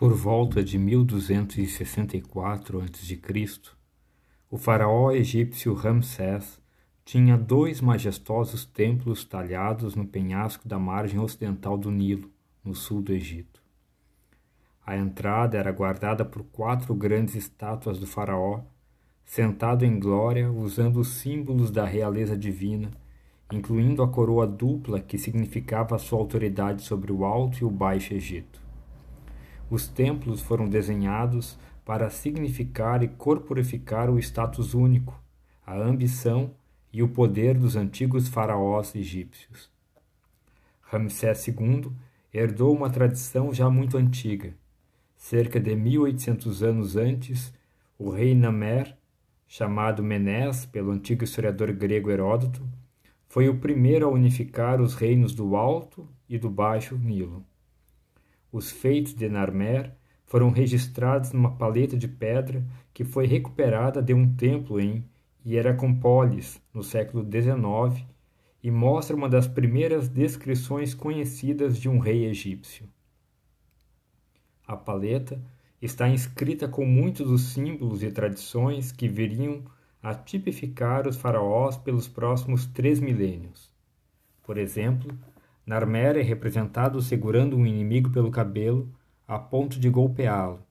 Por volta de 1264 a.C., o faraó egípcio Ramsés tinha dois majestosos templos talhados no penhasco da margem ocidental do Nilo, no sul do Egito. A entrada era guardada por quatro grandes estátuas do faraó, sentado em glória usando os símbolos da realeza divina, incluindo a coroa dupla que significava sua autoridade sobre o Alto e o Baixo Egito. Os templos foram desenhados para significar e corporificar o status único, a ambição e o poder dos antigos faraós egípcios. Ramsés II herdou uma tradição já muito antiga. Cerca de 1800 anos antes, o rei Namer, chamado Menés pelo antigo historiador grego Heródoto, foi o primeiro a unificar os reinos do Alto e do Baixo Nilo. Os feitos de Narmer foram registrados numa paleta de pedra que foi recuperada de um templo em Hieracompolis, no século XIX, e mostra uma das primeiras descrições conhecidas de um rei egípcio. A paleta está inscrita com muitos dos símbolos e tradições que viriam a tipificar os faraós pelos próximos três milênios. Por exemplo, Narmer é representado segurando um inimigo pelo cabelo a ponto de golpeá-lo,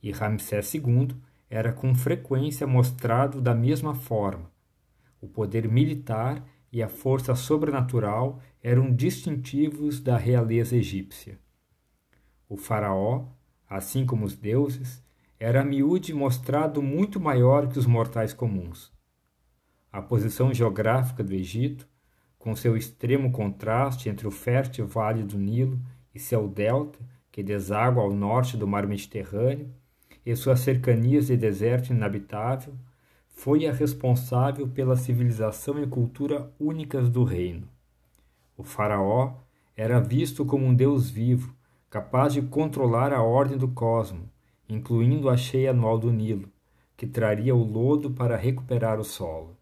e Ramsés II era com frequência mostrado da mesma forma. O poder militar e a força sobrenatural eram distintivos da realeza egípcia. O faraó, assim como os deuses, era miúde mostrado muito maior que os mortais comuns. A posição geográfica do Egito com seu extremo contraste entre o fértil vale do Nilo e seu delta, que deságua ao norte do mar Mediterrâneo, e suas cercanias de deserto inabitável, foi a responsável pela civilização e cultura únicas do reino. O faraó era visto como um deus vivo, capaz de controlar a ordem do cosmo, incluindo a cheia anual do Nilo, que traria o lodo para recuperar o solo.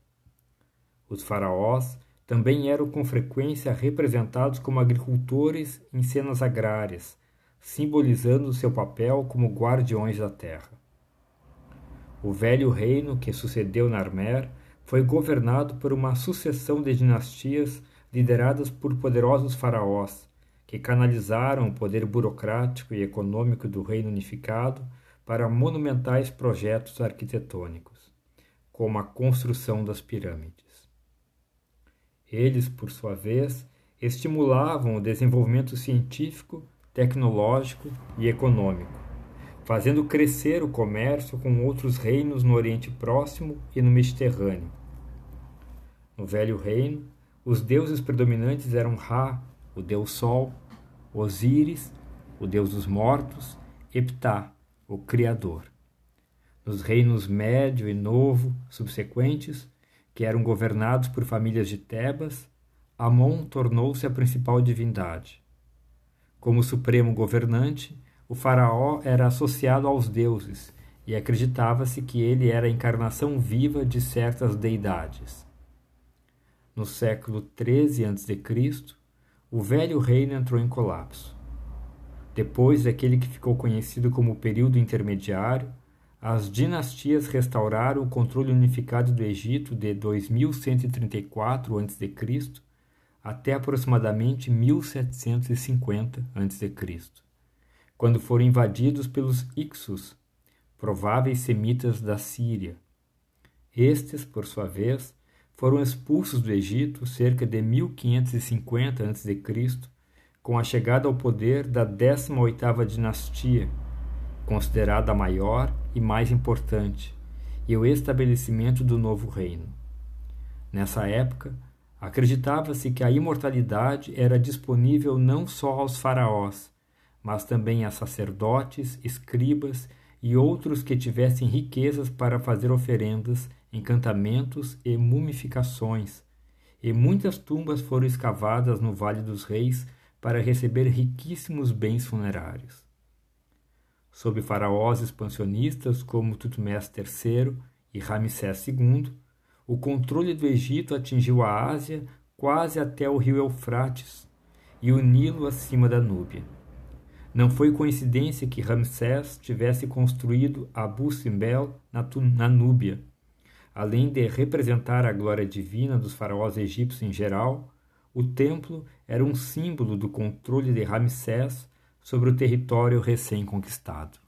Os faraós também eram com frequência representados como agricultores em cenas agrárias, simbolizando seu papel como guardiões da terra. O velho reino que sucedeu Narmer foi governado por uma sucessão de dinastias lideradas por poderosos faraós, que canalizaram o poder burocrático e econômico do reino unificado para monumentais projetos arquitetônicos, como a construção das pirâmides. Eles, por sua vez, estimulavam o desenvolvimento científico, tecnológico e econômico, fazendo crescer o comércio com outros reinos no Oriente Próximo e no Mediterrâneo. No Velho Reino, os deuses predominantes eram Ra, o deus Sol, Osíris, o deus dos mortos, e Ptah, o Criador. Nos reinos Médio e Novo subsequentes, que eram governados por famílias de Tebas, Amon tornou-se a principal divindade. Como supremo governante, o faraó era associado aos deuses e acreditava-se que ele era a encarnação viva de certas deidades. No século 13 a.C., o velho reino entrou em colapso. Depois daquele que ficou conhecido como período intermediário, as dinastias restauraram o controle unificado do Egito de 2134 a.C. até aproximadamente 1750 a.C., quando foram invadidos pelos Ixos, prováveis semitas da Síria. Estes, por sua vez, foram expulsos do Egito cerca de 1550 a.C., com a chegada ao poder da 18ª dinastia, considerada a maior e mais importante, e o estabelecimento do novo reino. Nessa época, acreditava-se que a imortalidade era disponível não só aos faraós, mas também a sacerdotes, escribas e outros que tivessem riquezas para fazer oferendas, encantamentos e mumificações. E muitas tumbas foram escavadas no Vale dos Reis para receber riquíssimos bens funerários sob faraós expansionistas como Tutmés III e Ramsés II, o controle do Egito atingiu a Ásia quase até o rio Eufrates e o Nilo acima da Núbia. Não foi coincidência que Ramsés tivesse construído Abu Simbel na, na Núbia. Além de representar a glória divina dos faraós egípcios em geral, o templo era um símbolo do controle de Ramsés sobre o território recém-conquistado.